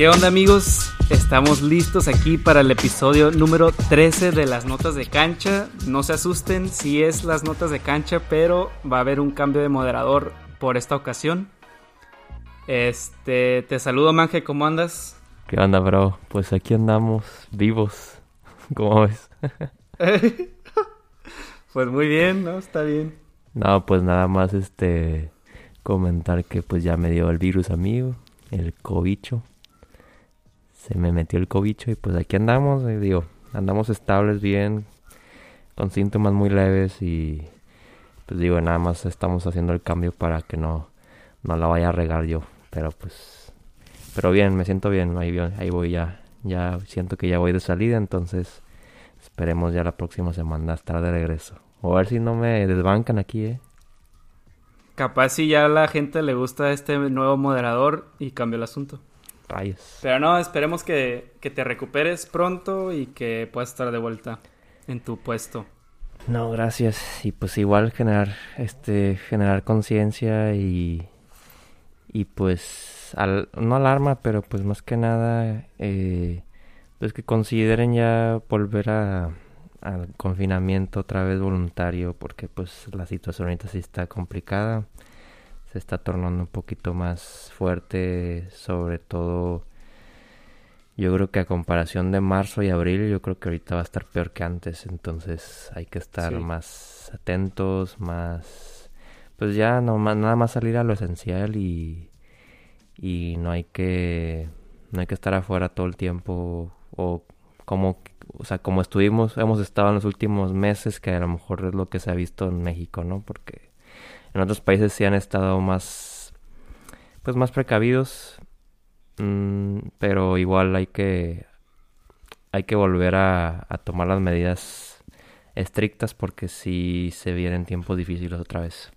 ¿Qué onda amigos? Estamos listos aquí para el episodio número 13 de las notas de cancha. No se asusten si es las notas de cancha, pero va a haber un cambio de moderador por esta ocasión. Este, te saludo Manje, ¿cómo andas? ¿Qué onda, bro? Pues aquí andamos, vivos. ¿Cómo ves? pues muy bien, ¿no? Está bien. No, pues nada más este comentar que pues ya me dio el virus amigo, el cobicho. Se me metió el cobicho y pues aquí andamos, eh, digo, andamos estables bien, con síntomas muy leves y pues digo, nada más estamos haciendo el cambio para que no, no la vaya a regar yo. Pero pues, pero bien, me siento bien, ahí, ahí voy ya, ya siento que ya voy de salida, entonces esperemos ya la próxima semana estar de regreso. O a ver si no me desbancan aquí, eh. Capaz si ya la gente le gusta este nuevo moderador y cambia el asunto. Rayos. Pero no, esperemos que, que te recuperes pronto y que puedas estar de vuelta en tu puesto. No, gracias. Y pues igual generar, este, generar conciencia y, y pues, al, no alarma, pero pues más que nada, eh, pues que consideren ya volver a, al confinamiento otra vez voluntario, porque pues la situación ahorita sí está complicada, se está tornando un poquito más fuerte, sobre todo yo creo que a comparación de marzo y abril, yo creo que ahorita va a estar peor que antes. Entonces hay que estar más atentos, más... Pues ya no, nada más salir a lo esencial y, y no hay que no hay que estar afuera todo el tiempo. O como o sea como estuvimos hemos estado en los últimos meses que a lo mejor es lo que se ha visto en México no porque en otros países sí han estado más pues más precavidos Mm, pero igual hay que hay que volver a, tomar las medidas estrictas porque si se vienen tiempos difíciles otra vez.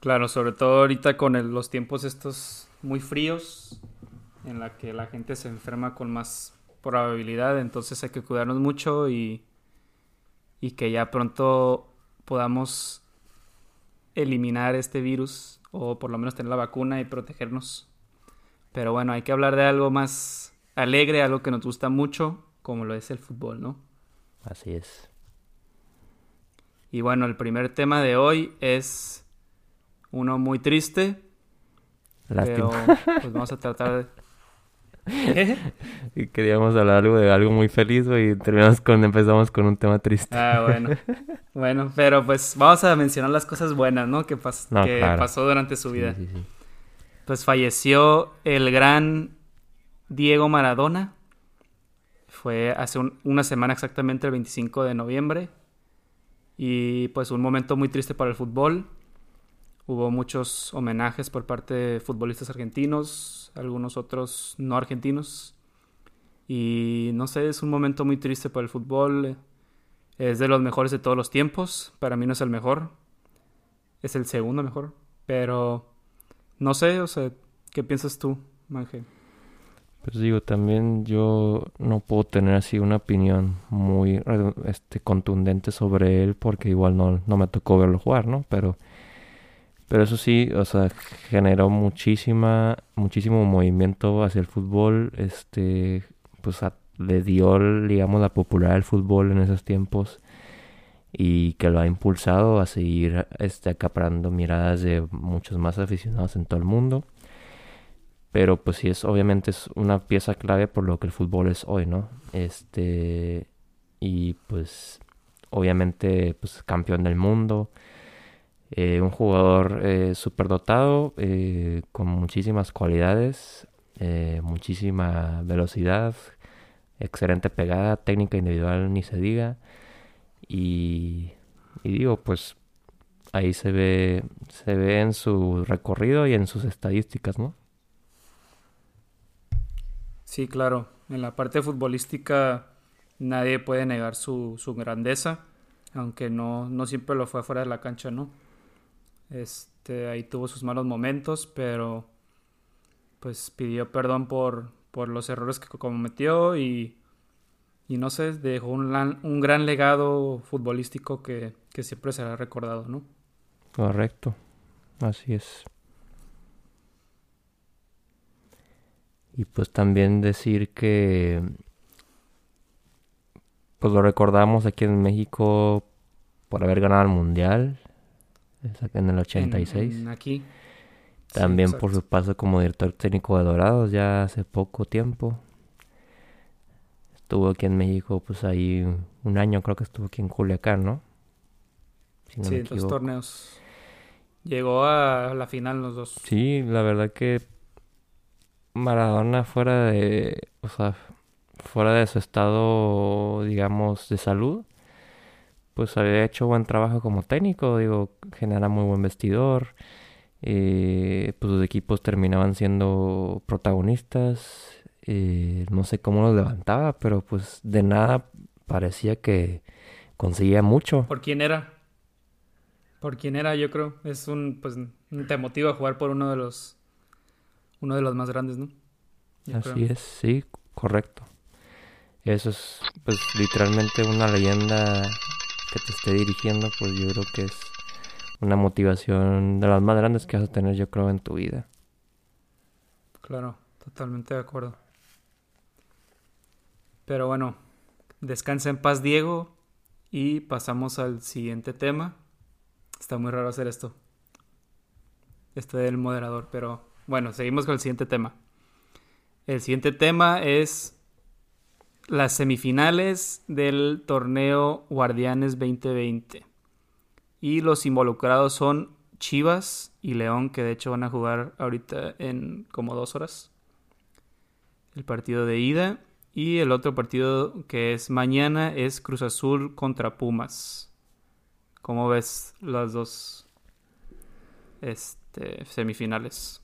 Claro, sobre todo ahorita con los tiempos estos muy fríos, en la que la gente se enferma con más probabilidad, entonces hay que cuidarnos mucho y, y que ya pronto podamos eliminar este virus o por lo menos tener la vacuna y protegernos. Pero bueno, hay que hablar de algo más alegre, algo que nos gusta mucho, como lo es el fútbol, ¿no? Así es. Y bueno, el primer tema de hoy es uno muy triste. Lástima. Pero pues vamos a tratar de... y queríamos hablar algo de algo muy feliz y terminamos con empezamos con un tema triste. Ah, bueno. bueno, pero pues vamos a mencionar las cosas buenas, ¿no? Que, que pasó durante su vida. Sí, sí, sí pues falleció el gran Diego Maradona. Fue hace una semana exactamente, el 25 de noviembre. Y pues un momento muy triste para el fútbol. Hubo muchos homenajes por parte de futbolistas argentinos, algunos otros no argentinos. Y no sé, es un momento muy triste para el fútbol. Es de los mejores de todos los tiempos. Para mí no es el mejor. Es el segundo mejor. Pero no sé, o sea, ¿qué piensas tú, Manje? Pues digo, también yo no puedo tener así una opinión muy este, contundente sobre él porque igual no, no me tocó verlo jugar, ¿no? Pero, pero eso sí, o sea, generó muchísima, muchísimo movimiento hacia el fútbol, este, pues le dio, digamos, la popularidad del fútbol en esos tiempos y que lo ha impulsado a seguir este, acaparando miradas de muchos más aficionados en todo el mundo. Pero pues sí es obviamente es una pieza clave por lo que el fútbol es hoy, ¿no? Este y pues obviamente pues campeón del mundo, eh, un jugador eh, superdotado eh, con muchísimas cualidades, eh, muchísima velocidad, excelente pegada, técnica individual ni se diga y, digo, pues ahí se ve, se ve en su recorrido y en sus estadísticas, ¿no? Sí, claro. En la parte futbolística nadie puede negar su, su grandeza, aunque no, no siempre lo fue fuera de la cancha, ¿no? Este, ahí tuvo sus malos momentos, pero pues pidió perdón por, por los errores que cometió y y no sé, dejó un, un gran legado futbolístico que, que siempre será recordado, ¿no? Correcto, así es. Y pues también decir que pues lo recordamos aquí en México por haber ganado el mundial en el 86. aquí. También por su paso como director técnico de Dorados ya hace poco tiempo. Estuvo aquí en México, pues ahí un año creo que estuvo aquí en Culiacán, ¿no? sí, dos torneos. Llegó a la final los dos. Sí, la verdad que Maradona fuera de, o sea, fuera de su estado, digamos, de salud, pues había hecho buen trabajo como técnico, digo, genera muy buen vestidor, eh, pues sus equipos terminaban siendo protagonistas. Eh, no sé cómo los levantaba, pero pues de nada parecía que conseguía mucho. ¿Por quién era? ¿Por quién era? Yo creo. Es un, pues, te motiva a jugar por uno de los, uno de los más grandes, ¿no? Así es, sí, correcto. Eso es, pues, literalmente una leyenda que te esté dirigiendo, pues yo creo que es una motivación de las más grandes que vas a tener, yo creo, en tu vida. Claro, totalmente de acuerdo. Pero bueno, descansa en paz, Diego, y pasamos al siguiente tema. Está muy raro hacer esto. Este del moderador, pero bueno, seguimos con el siguiente tema. El siguiente tema es las semifinales del torneo Guardianes 2020. Y los involucrados son Chivas y León, que de hecho van a jugar ahorita en como dos horas. El partido de ida. Y el otro partido que es mañana es Cruz Azul contra Pumas. ¿Cómo ves las dos este, semifinales?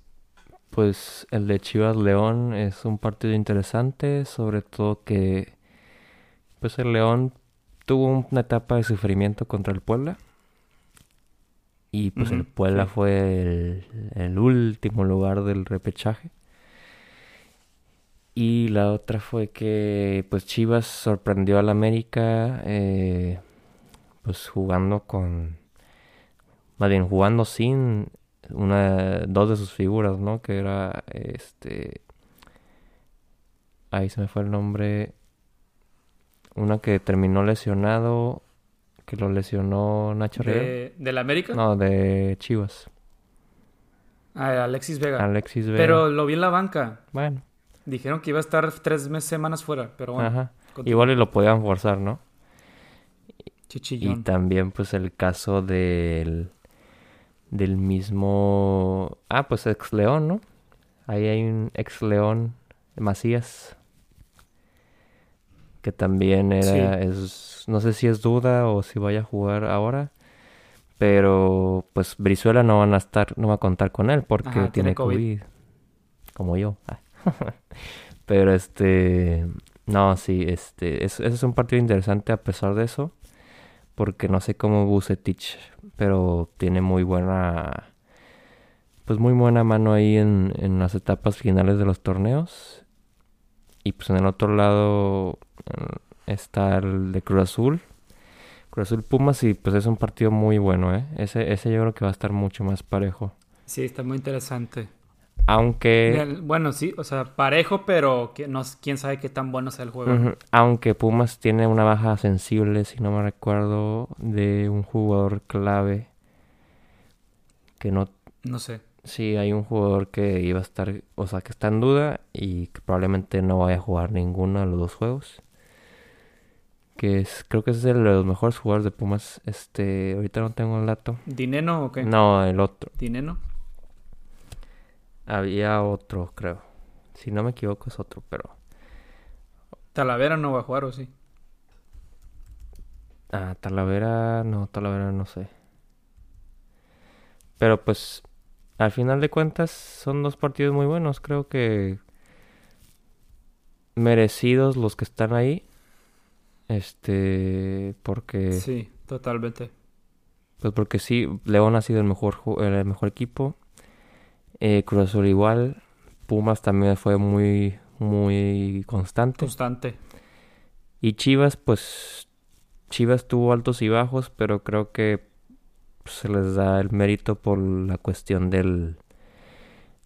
Pues el de Chivas León es un partido interesante, sobre todo que pues el León tuvo una etapa de sufrimiento contra el Puebla y pues el Puebla fue el, último lugar del repechaje. Y la otra fue que pues Chivas sorprendió al América eh, pues jugando con más bien jugando sin una dos de sus figuras, ¿no? Que era este ahí se me fue el nombre una que terminó lesionado que lo lesionó Nacho ¿De, ¿De la América? No, de Chivas. Ah, Alexis Vega. Alexis Vega. Pero lo vi en la banca. Bueno. Dijeron que iba a estar tres meses, semanas fuera, pero bueno. Ajá. Igual y lo podían forzar, ¿no? Chichillón. Y también, pues, el caso del... Del mismo... Ah, pues, ex León, ¿no? Ahí hay un ex León, Macías. Que también era... Es no sé si es duda o si vaya a jugar ahora. Pero pues Brizuela no van a estar, no va a contar con él porque tiene, COVID. Como yo. Ah. pero este, no, sí, este, es, es un partido interesante a pesar de eso. Porque no sé cómo Bucetich, pero tiene muy buena, pues muy buena mano ahí en, en las etapas finales de los torneos. Y pues en el otro lado, está el de Cruz Azul. Cruz Azul Pumas y pues es un partido muy bueno, ¿eh? Ese, ese yo creo que va a estar mucho más parejo. Sí, está muy interesante. Aunque... Bueno, sí, o sea, parejo, pero no, quién sabe qué tan bueno sea el juego. Aunque Pumas tiene una baja sensible, si no me recuerdo, de un jugador clave que no... No sé. Sí, hay un jugador que iba a estar, o sea, que está en duda y que probablemente no vaya a jugar ninguno de los dos juegos que es, creo que es de los mejores jugadores de Pumas. Este, ahorita no tengo el dato. ¿Dineno o qué? No, el otro. ¿Dineno? Había otro, creo. Si no me equivoco es otro, pero... Talavera no va a jugar, ¿o sí? Ah, Talavera, no, Talavera no sé. Pero pues, al final de cuentas, son dos partidos muy buenos. Creo que merecidos los que están ahí. Este, porque... Sí, totalmente. Pues porque sí, León ha sido el mejor, el mejor equipo. Eh, Cruz Azul igual. Pumas también fue muy, muy constante. Constante. Y Chivas, pues Chivas tuvo altos y bajos, pero creo que se les da el mérito por la cuestión del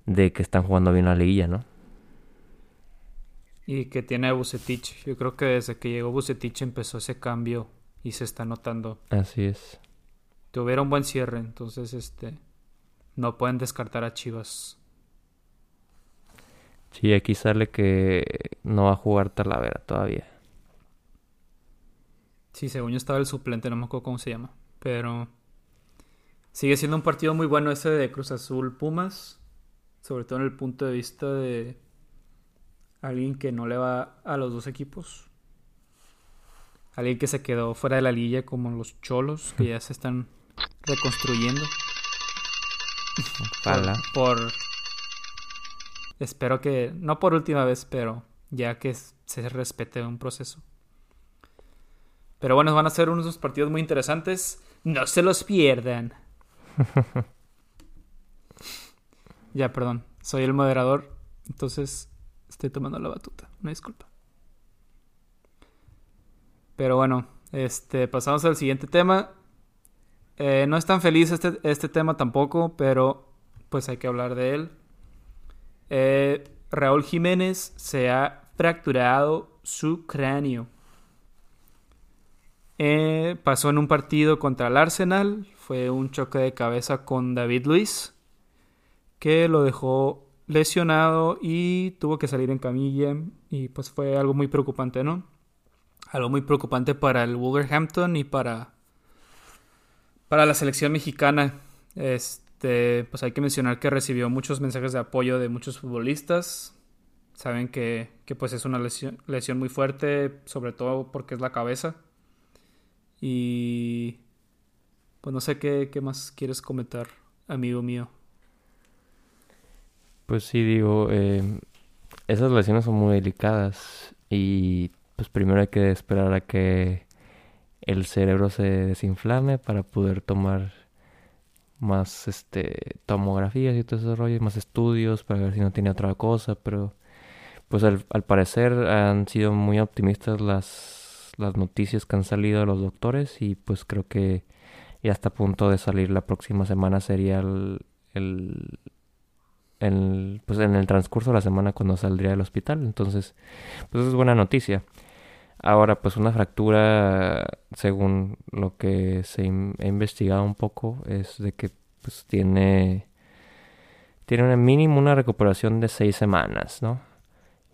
de que están jugando bien la liguilla, ¿no? y que tiene a Bucetich. Yo creo que desde que llegó Bucetich empezó ese cambio y se está notando. Así es. Tuvieron buen cierre, entonces este no pueden descartar a Chivas. Sí, aquí sale que no va a jugar Talavera todavía. Sí, según yo estaba el suplente, no me acuerdo cómo se llama. Pero sigue siendo un partido muy bueno ese de Cruz Azul Pumas. Sobre todo en el punto de vista de alguien que no le va a los dos equipos. Alguien que se quedó fuera de la liga como los cholos, que ya se están reconstruyendo. Por, Espero que, no por última vez, pero ya que se respete un proceso. Pero bueno, van a ser unos partidos muy interesantes. No se los pierdan. ya, perdón. Soy el moderador. Entonces estoy tomando la batuta. Una disculpa. Pero bueno, este, pasamos al siguiente tema. Eh, no es tan feliz este, este tema tampoco, pero pues hay que hablar de él. Eh, Raúl Jiménez se ha fracturado su cráneo. Eh, pasó en un partido contra el Arsenal. Fue un choque de cabeza con David Luis. Que lo dejó lesionado y tuvo que salir en camilla. Y pues fue algo muy preocupante, ¿no? Algo muy preocupante para el Wolverhampton y para, para la selección mexicana. Este, pues hay que mencionar que recibió muchos mensajes de apoyo de muchos futbolistas. Saben que, que pues es una lesión, lesión muy fuerte, sobre todo porque es la cabeza. Y pues no sé qué, más quieres comentar, amigo mío. Pues sí, digo, eh, esas lesiones son muy delicadas y pues primero hay que esperar a que el cerebro se desinflame para poder tomar más este tomografías y todo ese rollo, más estudios para ver si no tiene otra cosa, pero pues al, parecer han sido muy optimistas las las noticias que han salido de los doctores y pues creo que ya está a punto de salir la próxima semana sería el, el, pues en el transcurso de la semana cuando saldría del hospital. Entonces pues es buena noticia ahora pues una fractura según lo que se ha investigado un poco es de que pues tiene tiene un mínimo una recuperación de seis semanas no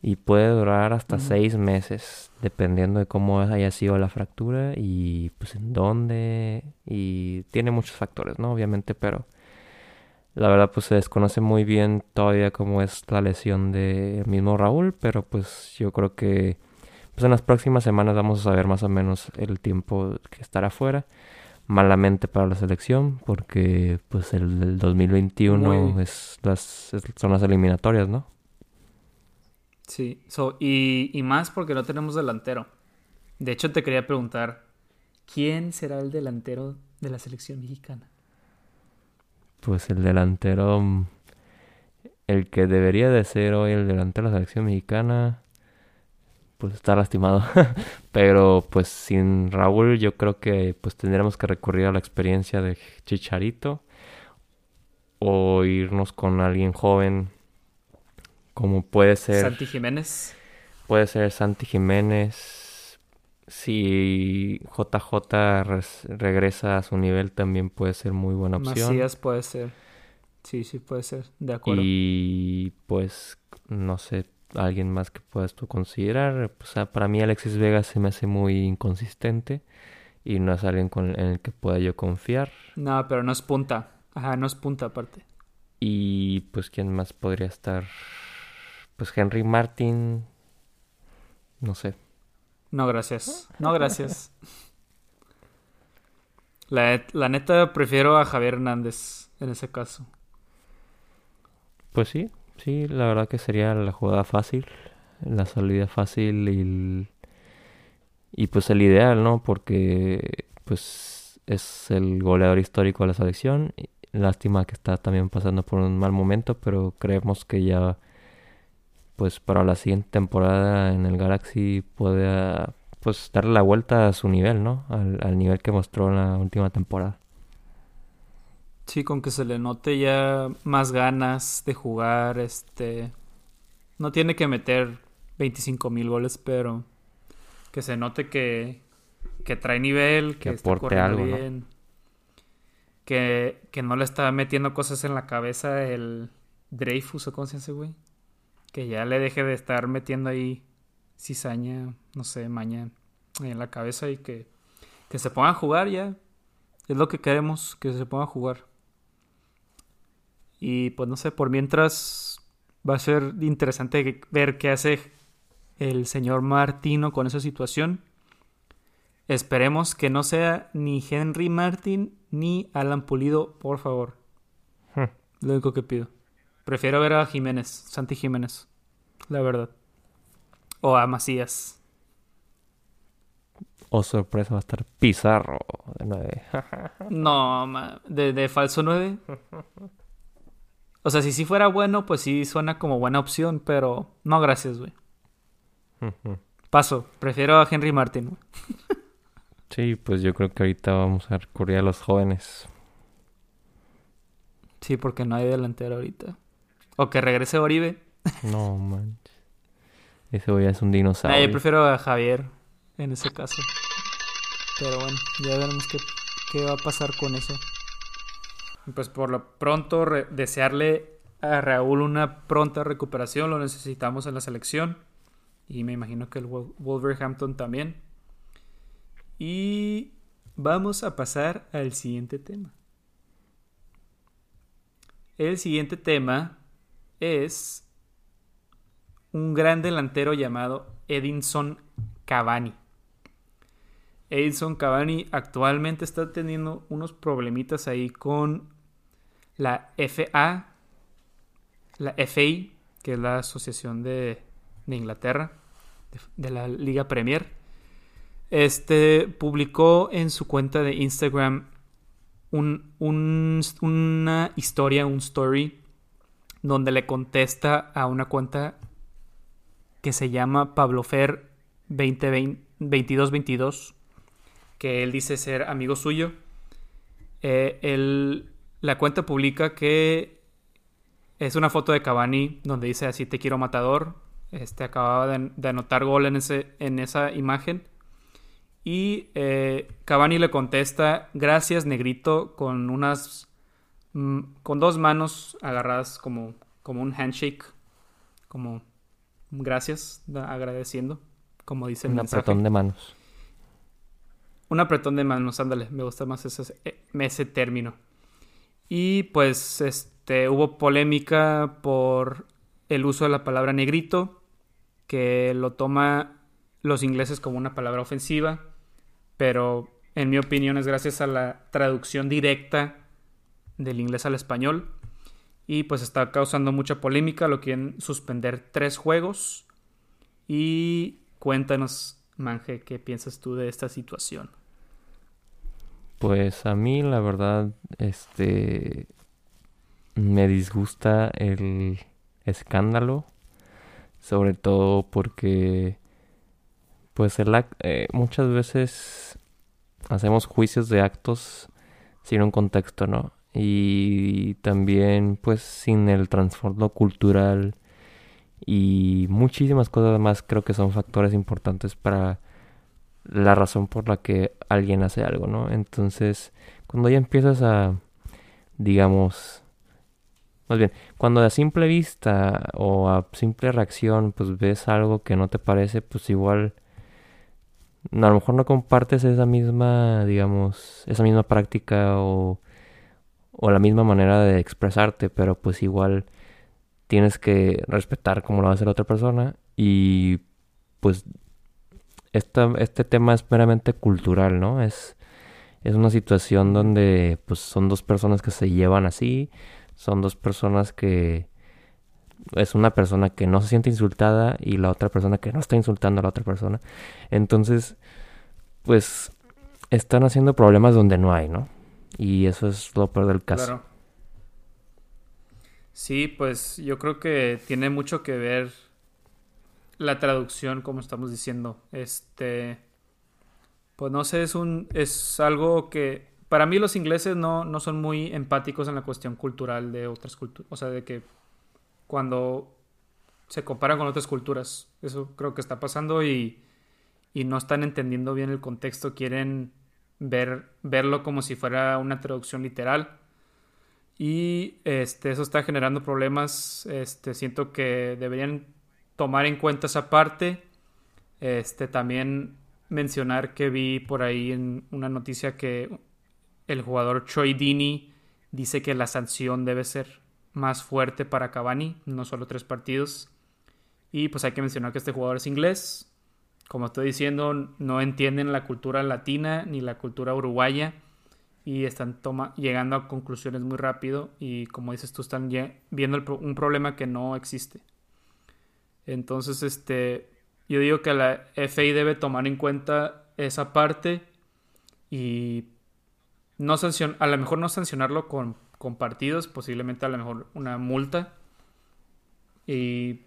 y puede durar hasta seis meses dependiendo de cómo haya sido la fractura y pues en dónde y tiene muchos factores no obviamente pero la verdad pues se desconoce muy bien todavía cómo es la lesión de mismo Raúl pero pues yo creo que pues en las próximas semanas vamos a saber más o menos el tiempo que estará fuera malamente para la selección porque pues el, 2021 es las son las eliminatorias no Sí, y, y más porque no tenemos delantero. De hecho, te quería preguntar, ¿quién será el delantero de la selección mexicana? Pues el delantero, mm, el que debería de ser hoy el delantero de la selección mexicana, pues está lastimado. Pero pues sin Raúl yo creo que pues tendríamos que recurrir a la experiencia de Chicharito o irnos con alguien joven como puede ser... Santi Jiménez. Puede ser Santi Jiménez. Si JJ regresa a su nivel también puede ser muy buena opción. Macías puede ser. Sí, sí puede ser. De acuerdo. Y pues no sé, alguien más que puedas tú considerar. O sea, para mí Alexis Vega se me hace muy inconsistente y no es alguien con, en el que pueda yo confiar. No, pero no es punta. Ajá, no es punta aparte. Y pues quién más podría estar pues Henry Martin, no sé. No, gracias. No, gracias. La, la, neta prefiero a Javier Hernández en ese caso. Pues sí, sí, la verdad que sería la jugada fácil, la salida fácil y, y pues el ideal, ¿no? Porque pues es el goleador histórico de la selección. Lástima que está también pasando por un mal momento, pero creemos que ya pues para la siguiente temporada en el Galaxy pueda pues darle la vuelta a su nivel, ¿no? Al, nivel que mostró en la última temporada. Sí, con que se le note ya más ganas de jugar, este no tiene que meter 25 mil goles, pero que se note que, que trae nivel, que, aporte algo, bien, que, que no le está metiendo cosas en la cabeza el Dreyfus o cómo se llama güey. Que ya le deje de estar metiendo ahí cizaña, no sé, mañana en la cabeza y que, que se pongan a jugar ya. Es lo que queremos, que se pongan a jugar. Y pues no sé, por mientras va a ser interesante ver qué hace el señor Martino con esa situación. Esperemos que no sea ni Henry Martin ni Alan Pulido, por favor. Hmm. Lo único que pido. Prefiero ver a Jiménez, Santi Jiménez, la verdad. O a Macías. O sorpresa va a estar Pizarro de 9. no, de, de falso 9. O sea, si sí fuera bueno, pues sí suena como buena opción, pero no gracias, güey. Paso, prefiero a Henry Martin. sí, pues yo creo que ahorita vamos a recurrir a los jóvenes. Sí, porque no hay delantero ahorita. O que regrese Oribe. no, manches. Ese güey es un dinosaurio. yo prefiero a Javier en ese caso. Pero bueno, ya veremos qué, qué va a pasar con eso. Pues por lo pronto desearle a Raúl una pronta recuperación, lo necesitamos en la selección y me imagino que el Wolverhampton también. Y vamos a pasar al siguiente tema. El siguiente tema es un gran delantero llamado Edinson Cavani. Edinson Cavani actualmente está teniendo unos problemitas ahí con la FA, la FA, que es la Asociación de, Inglaterra, de, la Liga Premier. Este publicó en su cuenta de Instagram una historia, un story, donde le contesta a una cuenta que se llama Pablo Fer 2222 que él dice ser amigo suyo. Eh, la cuenta publica que es una foto de Cavani donde dice así te quiero matador. Este acababa de, anotar gol en, ese, en esa imagen. Y eh, Cavani le contesta, gracias negrito, con unas... Mm, con dos manos agarradas como, como un handshake. Como gracias, agradeciendo, como dice el Un apretón de manos. Un apretón de manos, ándale, me gusta más ese, eh, ese término. Y pues este, hubo polémica por el uso de la palabra negrito, que lo toma los ingleses como una palabra ofensiva, pero en mi opinión es gracias a la traducción directa del inglés al español. Y pues está causando mucha polémica, lo quieren suspender tres juegos. Y cuéntanos, Manje, ¿qué piensas tú de esta situación? Pues a mí la verdad, este, me disgusta el escándalo, sobre todo porque, pues el eh, muchas veces hacemos juicios de actos sin un contexto, ¿no? Y también, pues, sin el trasfondo cultural y muchísimas cosas más creo que son factores importantes para la razón por la que alguien hace algo, ¿no? Entonces, cuando ya empiezas a, digamos, más bien, cuando a simple vista o a simple reacción, pues ves algo que no te parece, pues igual, a lo mejor no compartes esa misma, digamos, esa misma práctica o, o la misma manera de expresarte, pero pues igual tienes que respetar como lo va a hacer otra persona y pues este tema es meramente cultural, ¿no? Es, es una situación donde pues son dos personas que se llevan así, son dos personas que es una persona que no se siente insultada y la otra persona que no está insultando a la otra persona. Entonces, pues están haciendo problemas donde no hay, ¿no? Y eso es lo peor del caso. Claro. Sí, pues yo creo que tiene mucho que ver la traducción, como estamos diciendo. Este. Pues no sé, es un. es algo que. Para mí los ingleses no, no son muy empáticos en la cuestión cultural de otras culturas. O sea, de que cuando se comparan con otras culturas. Eso creo que está pasando y, y no están entendiendo bien el contexto. Quieren ver, verlo como si fuera una traducción literal. Y este, eso está generando problemas. Este, siento que deberían tomar en cuenta esa parte. Este, también mencionar que vi por ahí en una noticia que el jugador Choi Dini dice que la sanción debe ser más fuerte para Cavani, no solo tres partidos. Y pues hay que mencionar que este jugador es inglés. Como estoy diciendo, no entienden la cultura latina ni la cultura uruguaya y están llegando a conclusiones muy rápido y como dices tú están viendo un problema que no existe. Entonces, este, yo digo que la FI debe tomar en cuenta esa parte y no sancion a lo mejor no sancionarlo con, con partidos, posiblemente a lo mejor una multa. Y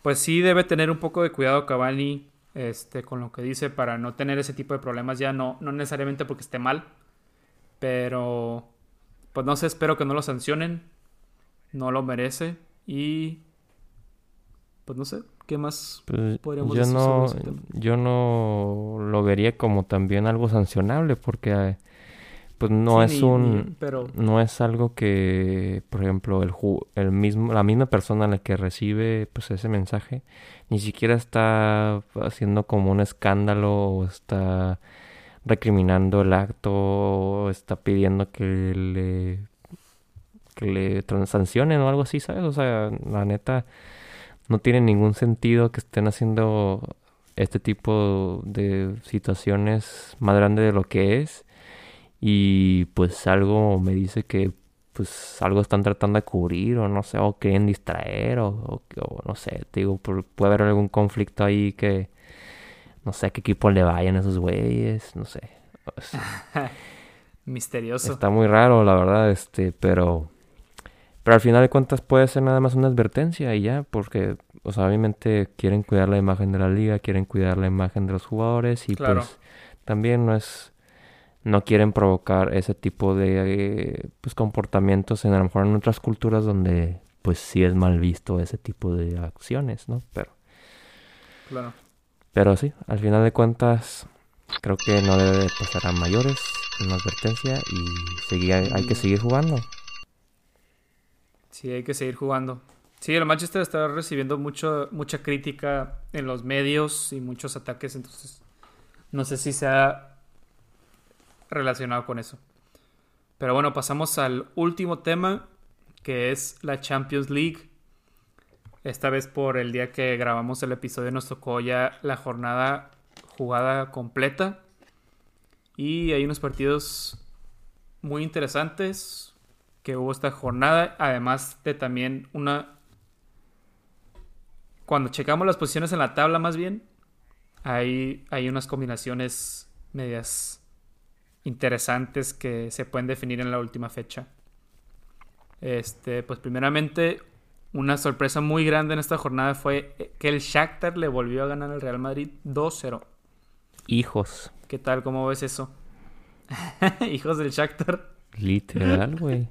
pues sí debe tener un poco de cuidado Cavani este, con lo que dice para no tener ese tipo de problemas ya, no, no necesariamente porque esté mal, pero pues no sé, espero que no lo sancionen, no lo merece y pues no sé, ¿qué más pues, podríamos yo decir no, Yo no lo vería como también algo sancionable porque pues no es un no es algo que por ejemplo el, el mismo la misma persona a la que recibe pues ese mensaje ni siquiera está haciendo como un escándalo o está recriminando el acto o está pidiendo que le que le sancionen o algo así sabes o sea la neta no tiene ningún sentido que estén haciendo este tipo de situaciones más grande de lo que es y pues algo me dice que pues algo están tratando de cubrir o no sé, o quieren distraer o, no sé, te digo, puede haber algún conflicto ahí que no sé a qué equipo le vayan esos güeyes, no sé. Misterioso. Está muy raro, la verdad, este, pero pero al final de cuentas puede ser nada más una advertencia y ya, porque o sea, obviamente quieren cuidar la imagen de la liga, quieren cuidar la imagen de los jugadores y pues también no es no quieren provocar ese tipo de pues, comportamientos en a lo mejor en otras culturas donde pues sí es mal visto ese tipo de acciones, ¿no? Pero claro. Pero sí, al final de cuentas creo que no debe pasar a mayores, una advertencia y seguir, hay que seguir jugando. Sí, hay que seguir jugando. Sí, el Manchester está recibiendo mucho, mucha crítica en los medios y muchos ataques, entonces no sé si sea relacionado con eso. Pero bueno, pasamos al último tema, que es la Champions League. Esta vez por el día que grabamos el episodio nos tocó ya la jornada jugada completa. Y hay unos partidos muy interesantes que hubo esta jornada. Además de también una... Cuando checamos las posiciones en la tabla más bien, hay, hay unas combinaciones medias interesantes que se pueden definir en la última fecha. Este, pues primeramente, una sorpresa muy grande en esta jornada fue que el Shakhtar le volvió a ganar al Real Madrid 2-0. Hijos. ¿Qué tal? ¿Cómo ves eso? Hijos del Shakhtar. Literal, güey.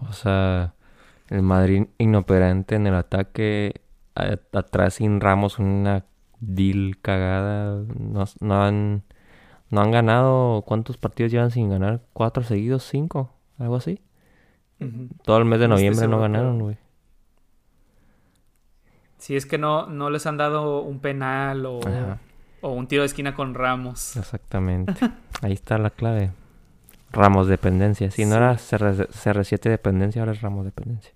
O sea, el Madrid inoperante en el ataque, atrás sin Ramos una deal cagada, no, no han no han ganado, ¿cuántos partidos llevan sin ganar? ¿Cuatro seguidos? ¿Cinco? ¿Algo así? Todo el mes de noviembre no ganaron, güey. Si es que no, no les han dado un penal o, o un tiro de esquina con Ramos. Exactamente. Ahí está la clave. Ramos dependencia. Si no era CR7 dependencia, ahora es Ramos dependencia.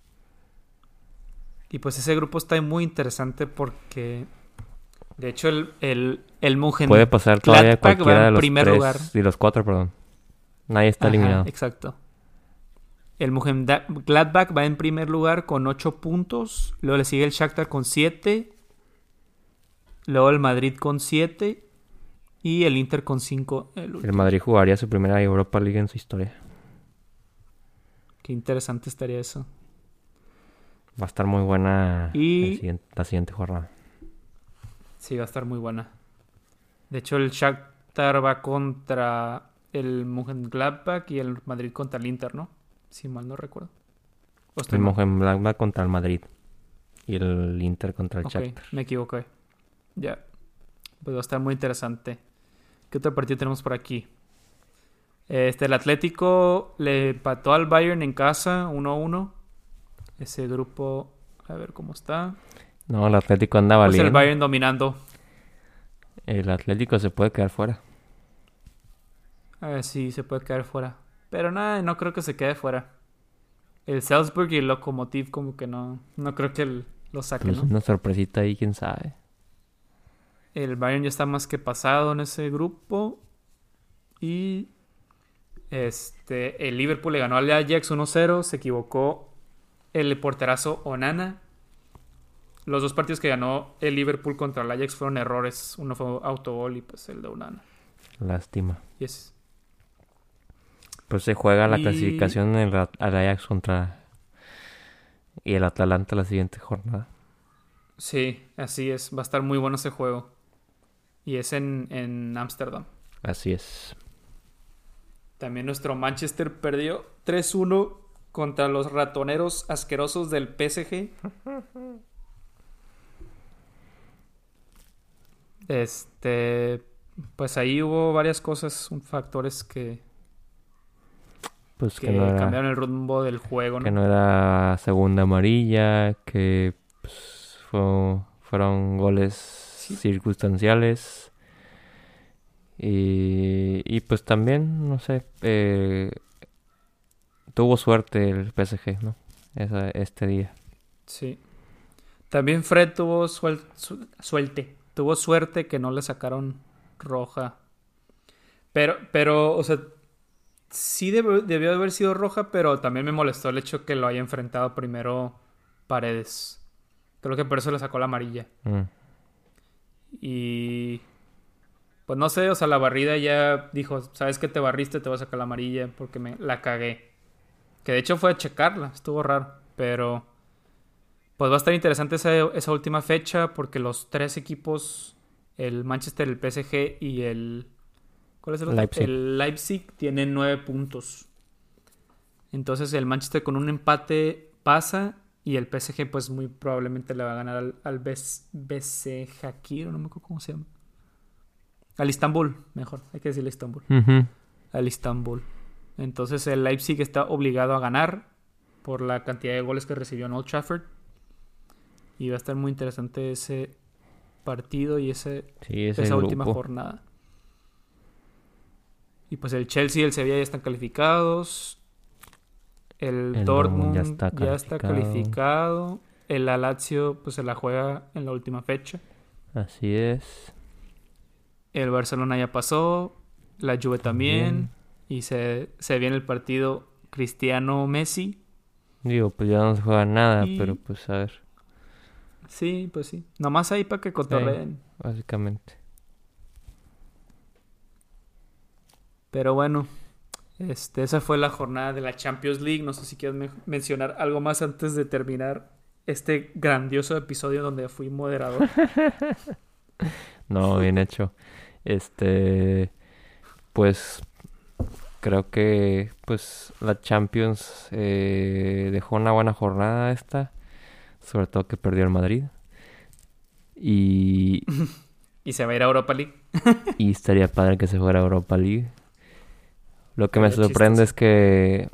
Y pues ese grupo está muy interesante porque de hecho, el, el, el Mugen Puede pasar todavía cualquiera de los primer tres, lugar. y los cuatro, perdón. Nadie está eliminado. Exacto. El Mugen Gladbach va en primer lugar con ocho puntos. Luego le sigue el Shakhtar con siete. Luego el Madrid con siete. Y el Inter con cinco. El, Madrid jugaría su primera Europa League en su historia. Qué interesante estaría eso. Va a estar muy buena la siguiente jornada. Sí, va a estar muy buena. De hecho, el Shakhtar va contra el Mönchengladbach y el Madrid contra el Inter, ¿no? Si mal no recuerdo. el Mönchengladbach contra el Madrid. Y el Inter contra el okay, Me equivoqué. Ya. Pues va a estar muy interesante. ¿Qué otro partido tenemos por aquí? Este, el Atlético le empató al Bayern en casa 1-1. Ese grupo, a ver cómo está. No, el Atlético andaba pues el Bayern dominando. El Atlético se puede quedar fuera. A ver, sí, se puede quedar fuera. Pero nada, no creo que se quede fuera. El Salzburg y el Lokomotiv como que no, no creo que lo saquen. Pues una sorpresita ahí, quién sabe. El Bayern ya está más que pasado en ese grupo. Y este, el Liverpool le ganó al Ajax 1-0, se equivocó el porterazo Onana. Los dos partidos que ganó el Liverpool contra el Ajax fueron errores. Uno fue autogol y pues el de Onana. Lástima. Pues se juega la clasificación en el, al Ajax contra y el Atalanta la siguiente jornada. Sí, así es. Va a estar muy bueno ese juego. Y es en Ámsterdam. así es. También nuestro Manchester perdió 3-1 contra los ratoneros asquerosos del PSG. Este, pues ahí hubo varias cosas, factores que, pues que, cambiaron el rumbo del juego. Que no era segunda amarilla, que pues, fueron goles circunstanciales. Y, pues también, no sé, eh, tuvo suerte el PSG, ¿no? este día. Sí. También Fred tuvo suerte. Tuvo suerte que no le sacaron roja. Pero, pero, o sea, sí debió, de haber sido roja, pero también me molestó el hecho que lo haya enfrentado primero Paredes. Creo que por eso le sacó la amarilla. Mm. Y pues no sé, o sea, la barrida ya dijo, sabes que te barriste, te vas a sacar la amarilla porque me la cagué. Que de hecho fue a checarla, estuvo raro, pero pues va a estar interesante esa, esa última fecha porque los tres equipos, el Manchester, el PSG y el... ¿Cuál es el otro? Leipzig. El Leipzig tienen nueve puntos. Entonces el Manchester con un empate pasa y el PSG pues muy probablemente le va a ganar al, al BC Hakir, no me acuerdo cómo se llama. Al Istanbul, mejor, hay que decirle Istanbul. Al Istanbul. Entonces el Leipzig está obligado a ganar por la cantidad de goles que recibió en Old Trafford. Y va a estar muy interesante ese partido y ese, esa última jornada. Y pues el Chelsea y el Sevilla ya están calificados. El, Dortmund, ya, está ya, está calificado. El Lazio pues se la juega en la última fecha. Así es. El Barcelona ya pasó, la Juve también, y se, se viene el partido Cristiano-Messi. Digo, pues ya no se juega nada, pero pues a ver. Sí, pues sí. Nomás ahí para que cotorreen. básicamente. Pero bueno, este, esa fue la jornada de la Champions League. No sé si quieres mencionar algo más antes de terminar este grandioso episodio donde fui moderador. no, bien hecho. Este, pues creo que pues la Champions eh, dejó una buena jornada esta, sobre todo que perdió el Madrid. Y y se va a ir a Europa League. y estaría padre que se fuera a Europa League. Lo que me sorprende es que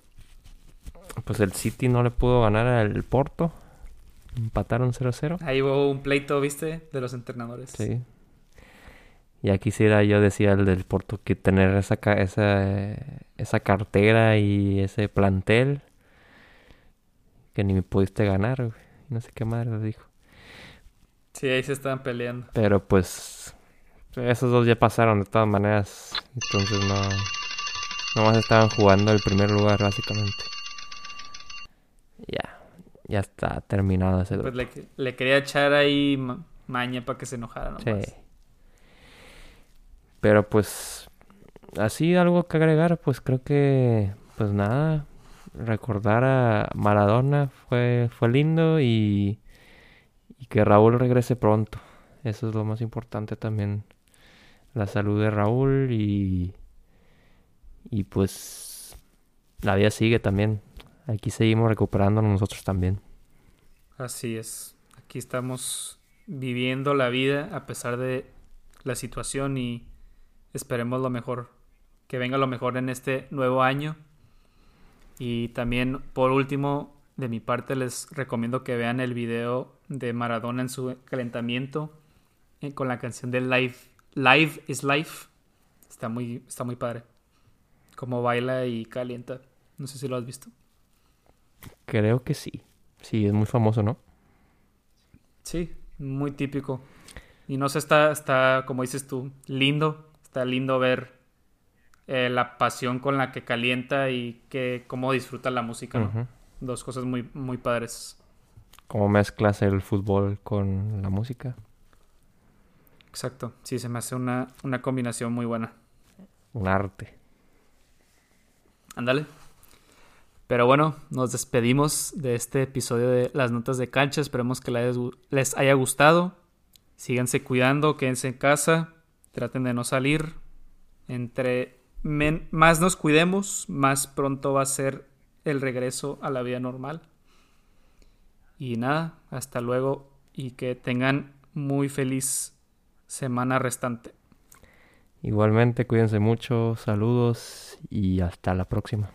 pues el City no le pudo ganar al Porto. Empataron 0-0. Ahí hubo un pleito, ¿viste? De los entrenadores. Sí. Ya quisiera yo, decía el del Porto, que tener esa, esa, esa cartera y ese plantel que ni me pudiste ganar, No sé qué madre dijo. Sí, ahí se estaban peleando. Pero pues esos dos ya pasaron de todas maneras. Entonces no... Nomás estaban jugando el primer lugar básicamente. Ya. Ya está terminado ese pues grupo. Pues le, quería echar ahí maña para que se enojara nomás. Sí. Pero pues así algo que agregar, pues creo que pues nada, recordar a Maradona fue fue lindo y y que Raúl regrese pronto. Eso es lo más importante también. La salud de Raúl y y pues la vida sigue también. Aquí seguimos recuperándonos nosotros también. Así es. Aquí estamos viviendo la vida a pesar de la situación y esperemos lo mejor, que venga lo mejor en este nuevo año. Y también, por último, de mi parte les recomiendo que vean el video de Maradona en su calentamiento eh, con la canción de Live, Live is Life. Está muy, está muy padre. Como baila y calienta. No sé si lo has visto. Creo que sí. Sí, es muy famoso, ¿no? Sí, muy típico. Y no sé, está, está, como dices tú, lindo. Está lindo ver eh, la pasión con la que calienta y que cómo disfruta la música. Dos cosas muy, muy padres. ¿Cómo mezclas el fútbol con la música? Exacto. Sí, se me hace una, una combinación muy buena. Un arte. Ándale. Pero bueno, nos despedimos de este episodio de Las Notas de Cancha. Esperemos que les haya gustado. Síganse cuidando, quédense en casa, traten de no salir. Entre más nos cuidemos, más pronto va a ser el regreso a la vida normal. Y nada, hasta luego y que tengan muy feliz semana restante. Igualmente, cuídense mucho, saludos y hasta la próxima.